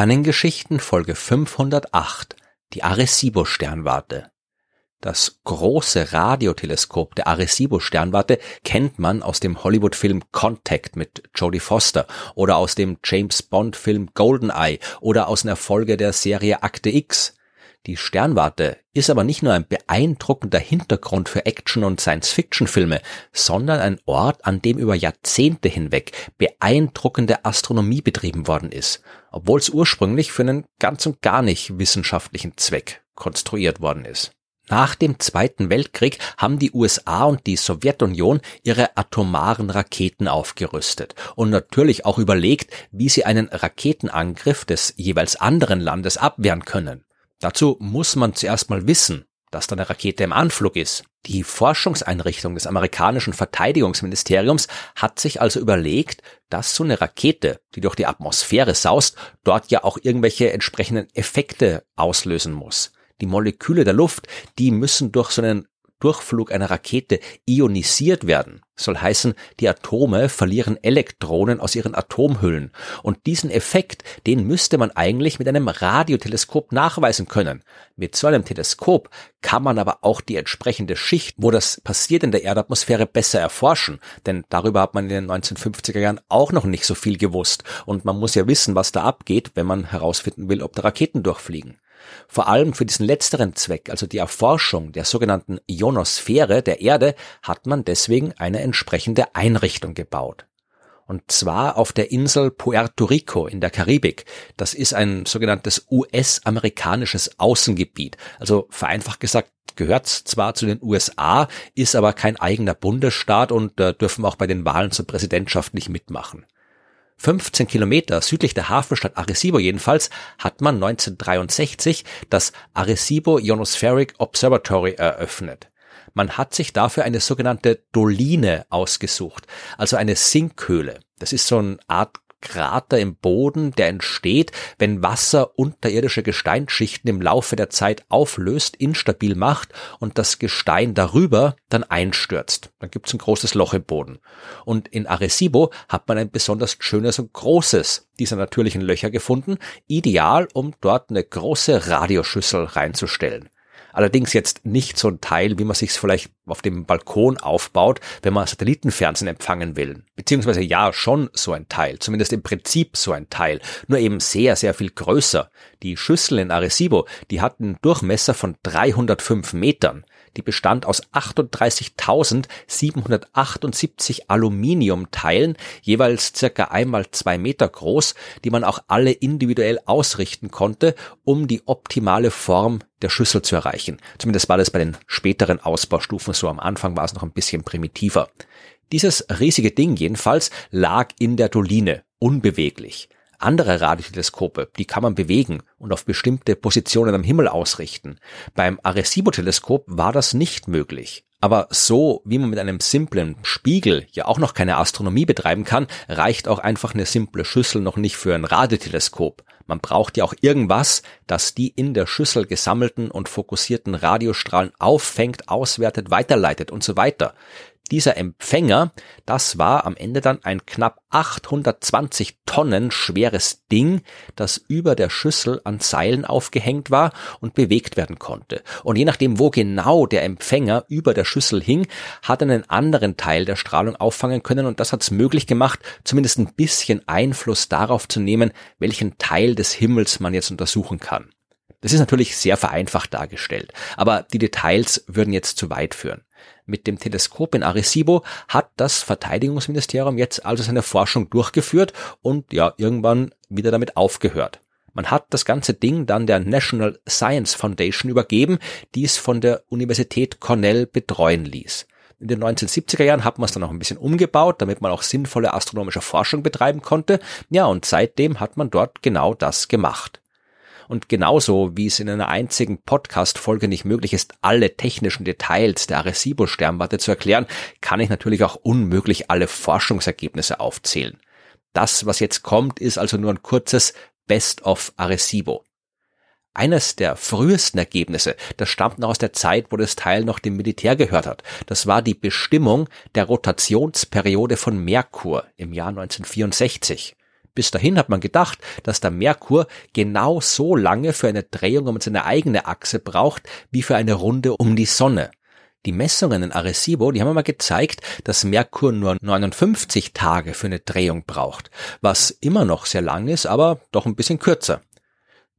Sternengeschichten Folge 508 Die Arecibo-Sternwarte Das große Radioteleskop der Arecibo-Sternwarte kennt man aus dem Hollywood-Film Contact mit Jodie Foster oder aus dem James-Bond-Film Goldeneye oder aus einer Folge der Serie Akte X. Die Sternwarte ist aber nicht nur ein beeindruckender Hintergrund für Action- und Science-Fiction-Filme, sondern ein Ort, an dem über Jahrzehnte hinweg beeindruckende Astronomie betrieben worden ist, obwohl es ursprünglich für einen ganz und gar nicht wissenschaftlichen Zweck konstruiert worden ist. Nach dem Zweiten Weltkrieg haben die USA und die Sowjetunion ihre atomaren Raketen aufgerüstet und natürlich auch überlegt, wie sie einen Raketenangriff des jeweils anderen Landes abwehren können. Dazu muss man zuerst mal wissen, dass da eine Rakete im Anflug ist. Die Forschungseinrichtung des amerikanischen Verteidigungsministeriums hat sich also überlegt, dass so eine Rakete, die durch die Atmosphäre saust, dort ja auch irgendwelche entsprechenden Effekte auslösen muss. Die Moleküle der Luft, die müssen durch so einen Durchflug einer Rakete ionisiert werden. Soll heißen, die Atome verlieren Elektronen aus ihren Atomhüllen. Und diesen Effekt, den müsste man eigentlich mit einem Radioteleskop nachweisen können. Mit so einem Teleskop kann man aber auch die entsprechende Schicht, wo das passiert in der Erdatmosphäre, besser erforschen. Denn darüber hat man in den 1950er Jahren auch noch nicht so viel gewusst. Und man muss ja wissen, was da abgeht, wenn man herausfinden will, ob da Raketen durchfliegen. Vor allem für diesen letzteren Zweck, also die Erforschung der sogenannten Ionosphäre der Erde, hat man deswegen eine entsprechende Einrichtung gebaut. Und zwar auf der Insel Puerto Rico in der Karibik. Das ist ein sogenanntes US-amerikanisches Außengebiet. Also vereinfacht gesagt, gehört zwar zu den USA, ist aber kein eigener Bundesstaat und äh, dürfen auch bei den Wahlen zur Präsidentschaft nicht mitmachen. 15 Kilometer südlich der Hafenstadt Arecibo jedenfalls hat man 1963 das Arecibo Ionospheric Observatory eröffnet. Man hat sich dafür eine sogenannte Doline ausgesucht, also eine Sinkhöhle. Das ist so eine Art Krater im Boden, der entsteht, wenn Wasser unterirdische Gesteinsschichten im Laufe der Zeit auflöst, instabil macht und das Gestein darüber dann einstürzt. Dann gibt's ein großes Loch im Boden. Und in Arecibo hat man ein besonders schönes und großes dieser natürlichen Löcher gefunden, ideal, um dort eine große Radioschüssel reinzustellen. Allerdings jetzt nicht so ein Teil, wie man sich vielleicht auf dem Balkon aufbaut, wenn man Satellitenfernsehen empfangen will. Beziehungsweise ja, schon so ein Teil, zumindest im Prinzip so ein Teil, nur eben sehr, sehr viel größer. Die Schüssel in Arecibo, die hat einen Durchmesser von 305 Metern die bestand aus 38.778 Aluminiumteilen, jeweils circa einmal zwei Meter groß, die man auch alle individuell ausrichten konnte, um die optimale Form der Schüssel zu erreichen. Zumindest war das bei den späteren Ausbaustufen so. Am Anfang war es noch ein bisschen primitiver. Dieses riesige Ding jedenfalls lag in der Doline, unbeweglich. Andere Radioteleskope, die kann man bewegen und auf bestimmte Positionen am Himmel ausrichten. Beim Arecibo-Teleskop war das nicht möglich. Aber so wie man mit einem simplen Spiegel ja auch noch keine Astronomie betreiben kann, reicht auch einfach eine simple Schüssel noch nicht für ein Radioteleskop. Man braucht ja auch irgendwas, das die in der Schüssel gesammelten und fokussierten Radiostrahlen auffängt, auswertet, weiterleitet und so weiter. Dieser Empfänger, das war am Ende dann ein knapp 820 Tonnen schweres Ding, das über der Schüssel an Seilen aufgehängt war und bewegt werden konnte. Und je nachdem, wo genau der Empfänger über der Schüssel hing, hat er einen anderen Teil der Strahlung auffangen können und das hat es möglich gemacht, zumindest ein bisschen Einfluss darauf zu nehmen, welchen Teil des Himmels man jetzt untersuchen kann. Das ist natürlich sehr vereinfacht dargestellt, aber die Details würden jetzt zu weit führen. Mit dem Teleskop in Arecibo hat das Verteidigungsministerium jetzt also seine Forschung durchgeführt und ja, irgendwann wieder damit aufgehört. Man hat das ganze Ding dann der National Science Foundation übergeben, die es von der Universität Cornell betreuen ließ. In den 1970er Jahren hat man es dann auch ein bisschen umgebaut, damit man auch sinnvolle astronomische Forschung betreiben konnte. Ja, und seitdem hat man dort genau das gemacht. Und genauso wie es in einer einzigen Podcast-Folge nicht möglich ist, alle technischen Details der Arecibo-Sternwarte zu erklären, kann ich natürlich auch unmöglich alle Forschungsergebnisse aufzählen. Das, was jetzt kommt, ist also nur ein kurzes Best of Arecibo. Eines der frühesten Ergebnisse, das stammt noch aus der Zeit, wo das Teil noch dem Militär gehört hat. Das war die Bestimmung der Rotationsperiode von Merkur im Jahr 1964. Bis dahin hat man gedacht, dass der Merkur genau so lange für eine Drehung um seine eigene Achse braucht, wie für eine Runde um die Sonne. Die Messungen in Arecibo, die haben mal gezeigt, dass Merkur nur 59 Tage für eine Drehung braucht, was immer noch sehr lang ist, aber doch ein bisschen kürzer.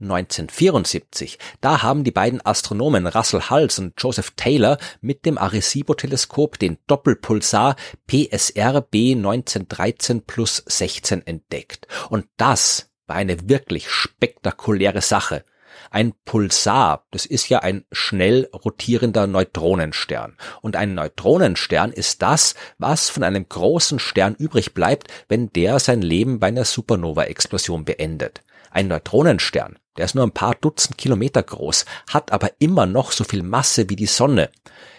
1974, da haben die beiden Astronomen Russell Hulse und Joseph Taylor mit dem Arecibo-Teleskop den Doppelpulsar PSR B 1913 plus 16 entdeckt. Und das war eine wirklich spektakuläre Sache. Ein Pulsar, das ist ja ein schnell rotierender Neutronenstern. Und ein Neutronenstern ist das, was von einem großen Stern übrig bleibt, wenn der sein Leben bei einer Supernova-Explosion beendet. Ein Neutronenstern, der ist nur ein paar Dutzend Kilometer groß, hat aber immer noch so viel Masse wie die Sonne.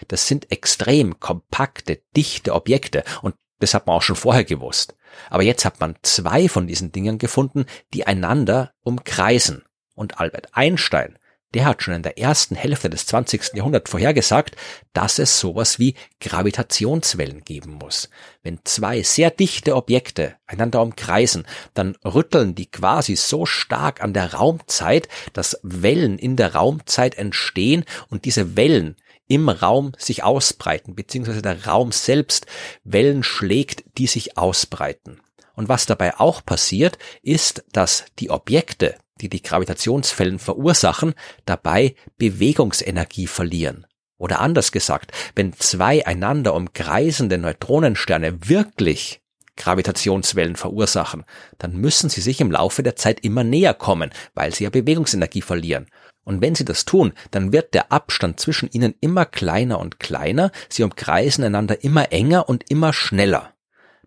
Das sind extrem kompakte, dichte Objekte und das hat man auch schon vorher gewusst. Aber jetzt hat man zwei von diesen Dingen gefunden, die einander umkreisen. Und Albert Einstein, der hat schon in der ersten Hälfte des 20. Jahrhunderts vorhergesagt, dass es sowas wie Gravitationswellen geben muss. Wenn zwei sehr dichte Objekte einander umkreisen, dann rütteln die quasi so stark an der Raumzeit, dass Wellen in der Raumzeit entstehen und diese Wellen im Raum sich ausbreiten, beziehungsweise der Raum selbst Wellen schlägt, die sich ausbreiten. Und was dabei auch passiert, ist, dass die Objekte, die die Gravitationswellen verursachen, dabei Bewegungsenergie verlieren. Oder anders gesagt, wenn zwei einander umkreisende Neutronensterne wirklich Gravitationswellen verursachen, dann müssen sie sich im Laufe der Zeit immer näher kommen, weil sie ja Bewegungsenergie verlieren. Und wenn sie das tun, dann wird der Abstand zwischen ihnen immer kleiner und kleiner, sie umkreisen einander immer enger und immer schneller.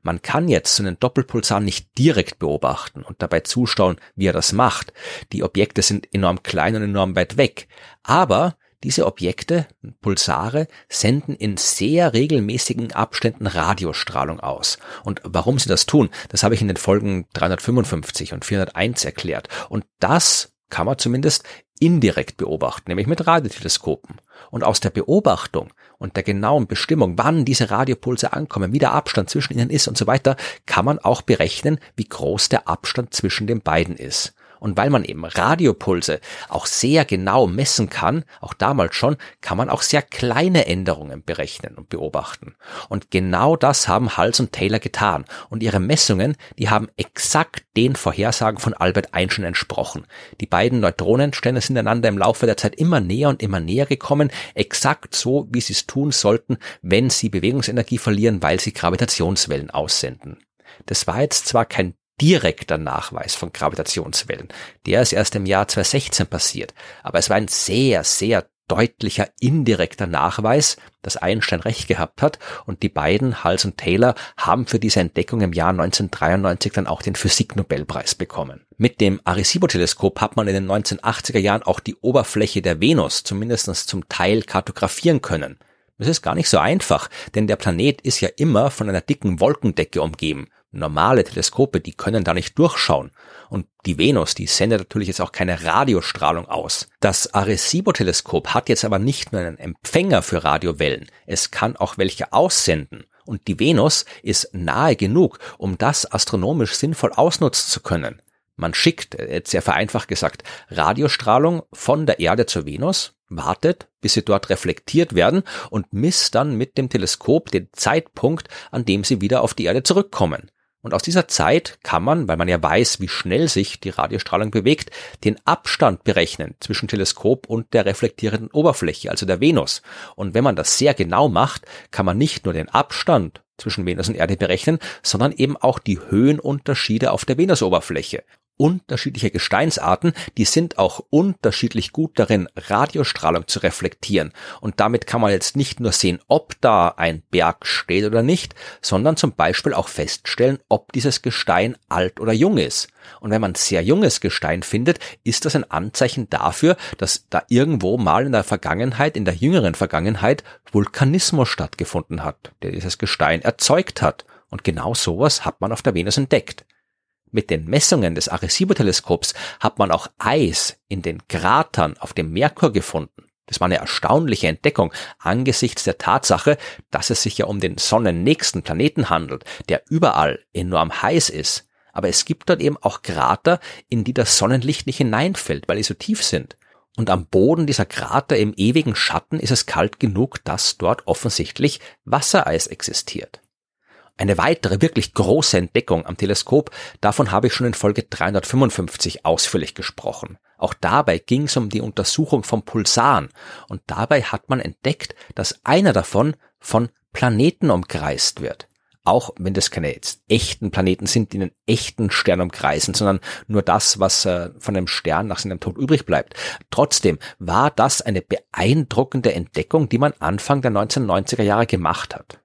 Man kann jetzt so einen Doppelpulsar nicht direkt beobachten und dabei zuschauen, wie er das macht. Die Objekte sind enorm klein und enorm weit weg. Aber diese Objekte, Pulsare, senden in sehr regelmäßigen Abständen Radiostrahlung aus. Und warum sie das tun, das habe ich in den Folgen 355 und 401 erklärt. Und das kann man zumindest indirekt beobachten, nämlich mit Radioteleskopen. Und aus der Beobachtung und der genauen Bestimmung, wann diese Radiopulse ankommen, wie der Abstand zwischen ihnen ist und so weiter, kann man auch berechnen, wie groß der Abstand zwischen den beiden ist. Und weil man eben Radiopulse auch sehr genau messen kann, auch damals schon, kann man auch sehr kleine Änderungen berechnen und beobachten. Und genau das haben Hals und Taylor getan. Und ihre Messungen, die haben exakt den Vorhersagen von Albert Einstein entsprochen. Die beiden Neutronensterne sind einander im Laufe der Zeit immer näher und immer näher gekommen, exakt so, wie sie es tun sollten, wenn sie Bewegungsenergie verlieren, weil sie Gravitationswellen aussenden. Das war jetzt zwar kein direkter Nachweis von Gravitationswellen. Der ist erst im Jahr 2016 passiert. Aber es war ein sehr, sehr deutlicher indirekter Nachweis, dass Einstein recht gehabt hat und die beiden, Hals und Taylor, haben für diese Entdeckung im Jahr 1993 dann auch den Physiknobelpreis bekommen. Mit dem Arecibo-Teleskop hat man in den 1980er Jahren auch die Oberfläche der Venus zumindest zum Teil kartografieren können. Das ist gar nicht so einfach, denn der Planet ist ja immer von einer dicken Wolkendecke umgeben. Normale Teleskope, die können da nicht durchschauen. Und die Venus, die sendet natürlich jetzt auch keine Radiostrahlung aus. Das Arecibo-Teleskop hat jetzt aber nicht nur einen Empfänger für Radiowellen, es kann auch welche aussenden. Und die Venus ist nahe genug, um das astronomisch sinnvoll ausnutzen zu können. Man schickt, jetzt sehr vereinfacht gesagt, Radiostrahlung von der Erde zur Venus, wartet, bis sie dort reflektiert werden und misst dann mit dem Teleskop den Zeitpunkt, an dem sie wieder auf die Erde zurückkommen. Und aus dieser Zeit kann man, weil man ja weiß, wie schnell sich die Radiostrahlung bewegt, den Abstand berechnen zwischen Teleskop und der reflektierenden Oberfläche, also der Venus. Und wenn man das sehr genau macht, kann man nicht nur den Abstand zwischen Venus und Erde berechnen, sondern eben auch die Höhenunterschiede auf der Venusoberfläche unterschiedliche Gesteinsarten, die sind auch unterschiedlich gut darin, Radiostrahlung zu reflektieren. Und damit kann man jetzt nicht nur sehen, ob da ein Berg steht oder nicht, sondern zum Beispiel auch feststellen, ob dieses Gestein alt oder jung ist. Und wenn man sehr junges Gestein findet, ist das ein Anzeichen dafür, dass da irgendwo mal in der Vergangenheit, in der jüngeren Vergangenheit, Vulkanismus stattgefunden hat, der dieses Gestein erzeugt hat. Und genau sowas hat man auf der Venus entdeckt. Mit den Messungen des Arecibo-Teleskops hat man auch Eis in den Kratern auf dem Merkur gefunden. Das war eine erstaunliche Entdeckung angesichts der Tatsache, dass es sich ja um den sonnennächsten Planeten handelt, der überall enorm heiß ist. Aber es gibt dort eben auch Krater, in die das Sonnenlicht nicht hineinfällt, weil die so tief sind. Und am Boden dieser Krater im ewigen Schatten ist es kalt genug, dass dort offensichtlich Wassereis existiert. Eine weitere wirklich große Entdeckung am Teleskop, davon habe ich schon in Folge 355 ausführlich gesprochen. Auch dabei ging es um die Untersuchung von Pulsaren und dabei hat man entdeckt, dass einer davon von Planeten umkreist wird. Auch wenn das keine jetzt echten Planeten sind, die einen echten Stern umkreisen, sondern nur das, was äh, von einem Stern nach seinem Tod übrig bleibt. Trotzdem war das eine beeindruckende Entdeckung, die man Anfang der 1990er Jahre gemacht hat.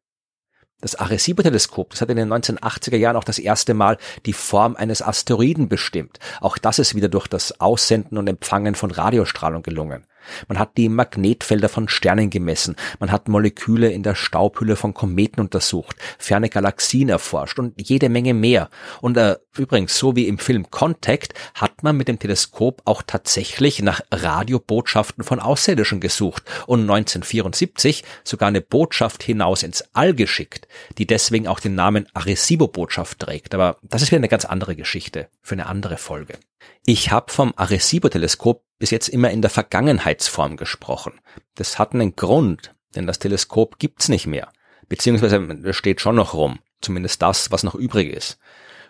Das Arecibo-Teleskop, das hat in den 1980er Jahren auch das erste Mal die Form eines Asteroiden bestimmt. Auch das ist wieder durch das Aussenden und Empfangen von Radiostrahlung gelungen. Man hat die Magnetfelder von Sternen gemessen, man hat Moleküle in der Staubhülle von Kometen untersucht, ferne Galaxien erforscht und jede Menge mehr. Und äh, übrigens, so wie im Film Contact, hat man mit dem Teleskop auch tatsächlich nach Radiobotschaften von Außerirdischen gesucht und 1974 sogar eine Botschaft hinaus ins All geschickt, die deswegen auch den Namen Arecibo-Botschaft trägt. Aber das ist wieder eine ganz andere Geschichte für eine andere Folge. Ich habe vom Arecibo-Teleskop bis jetzt immer in der Vergangenheitsform gesprochen. Das hat einen Grund, denn das Teleskop gibt's nicht mehr. Beziehungsweise es steht schon noch rum. Zumindest das, was noch übrig ist.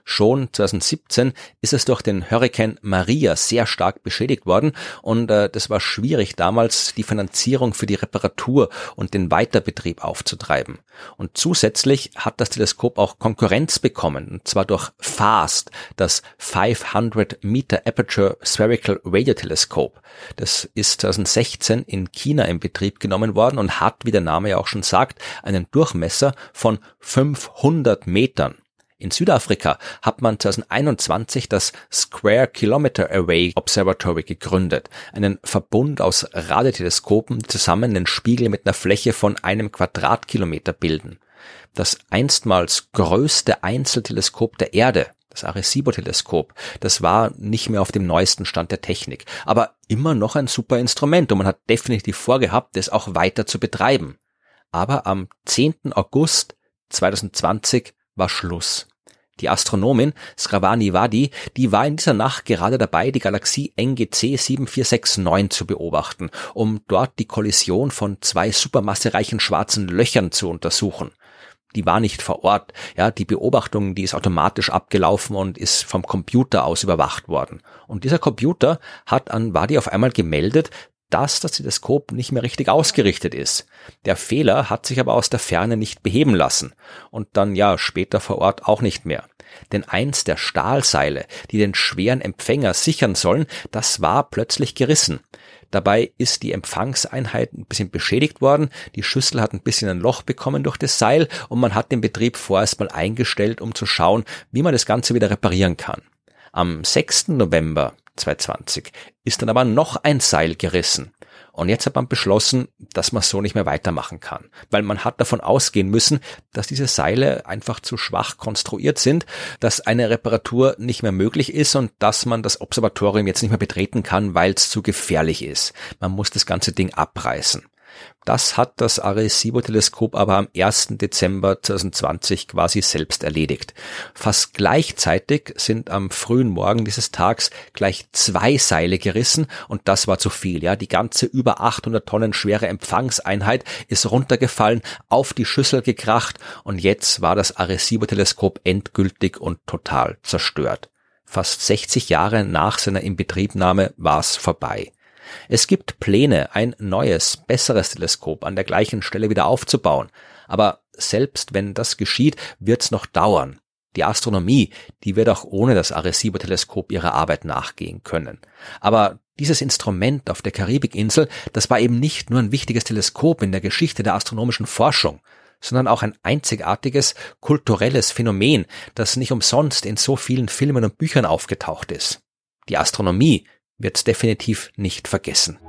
Schon 2017 ist es durch den Hurrikan Maria sehr stark beschädigt worden und äh, das war schwierig damals die Finanzierung für die Reparatur und den Weiterbetrieb aufzutreiben. Und zusätzlich hat das Teleskop auch Konkurrenz bekommen, und zwar durch FAST, das 500 Meter Aperture Spherical Radio Telescope. Das ist 2016 in China in Betrieb genommen worden und hat, wie der Name ja auch schon sagt, einen Durchmesser von 500 Metern. In Südafrika hat man 2021 das Square Kilometer Array Observatory gegründet, einen Verbund aus Radioteleskopen, die zusammen den Spiegel mit einer Fläche von einem Quadratkilometer bilden. Das einstmals größte Einzelteleskop der Erde, das Arecibo-Teleskop, das war nicht mehr auf dem neuesten Stand der Technik, aber immer noch ein super Instrument und man hat definitiv vorgehabt, es auch weiter zu betreiben. Aber am 10. August 2020 war Schluss. Die Astronomin Sravani Vadi, die war in dieser Nacht gerade dabei, die Galaxie NGC 7469 zu beobachten, um dort die Kollision von zwei supermassereichen schwarzen Löchern zu untersuchen. Die war nicht vor Ort. Ja, die Beobachtung, die ist automatisch abgelaufen und ist vom Computer aus überwacht worden. Und dieser Computer hat an Wadi auf einmal gemeldet, dass das Teleskop nicht mehr richtig ausgerichtet ist. Der Fehler hat sich aber aus der Ferne nicht beheben lassen und dann ja später vor Ort auch nicht mehr. Denn eins der Stahlseile, die den schweren Empfänger sichern sollen, das war plötzlich gerissen. Dabei ist die Empfangseinheit ein bisschen beschädigt worden, die Schüssel hat ein bisschen ein Loch bekommen durch das Seil und man hat den Betrieb vorerst mal eingestellt, um zu schauen, wie man das Ganze wieder reparieren kann. Am 6. November 2020 ist dann aber noch ein Seil gerissen. Und jetzt hat man beschlossen, dass man so nicht mehr weitermachen kann, weil man hat davon ausgehen müssen, dass diese Seile einfach zu schwach konstruiert sind, dass eine Reparatur nicht mehr möglich ist und dass man das Observatorium jetzt nicht mehr betreten kann, weil es zu gefährlich ist. Man muss das ganze Ding abreißen. Das hat das Arecibo-Teleskop aber am 1. Dezember 2020 quasi selbst erledigt. Fast gleichzeitig sind am frühen Morgen dieses Tags gleich zwei Seile gerissen und das war zu viel. Ja, die ganze über 800 Tonnen schwere Empfangseinheit ist runtergefallen, auf die Schüssel gekracht und jetzt war das Arecibo-Teleskop endgültig und total zerstört. Fast 60 Jahre nach seiner Inbetriebnahme war es vorbei. Es gibt Pläne, ein neues, besseres Teleskop an der gleichen Stelle wieder aufzubauen. Aber selbst wenn das geschieht, wird es noch dauern. Die Astronomie, die wird auch ohne das Arecibo-Teleskop ihrer Arbeit nachgehen können. Aber dieses Instrument auf der Karibikinsel, das war eben nicht nur ein wichtiges Teleskop in der Geschichte der astronomischen Forschung, sondern auch ein einzigartiges kulturelles Phänomen, das nicht umsonst in so vielen Filmen und Büchern aufgetaucht ist. Die Astronomie wird definitiv nicht vergessen.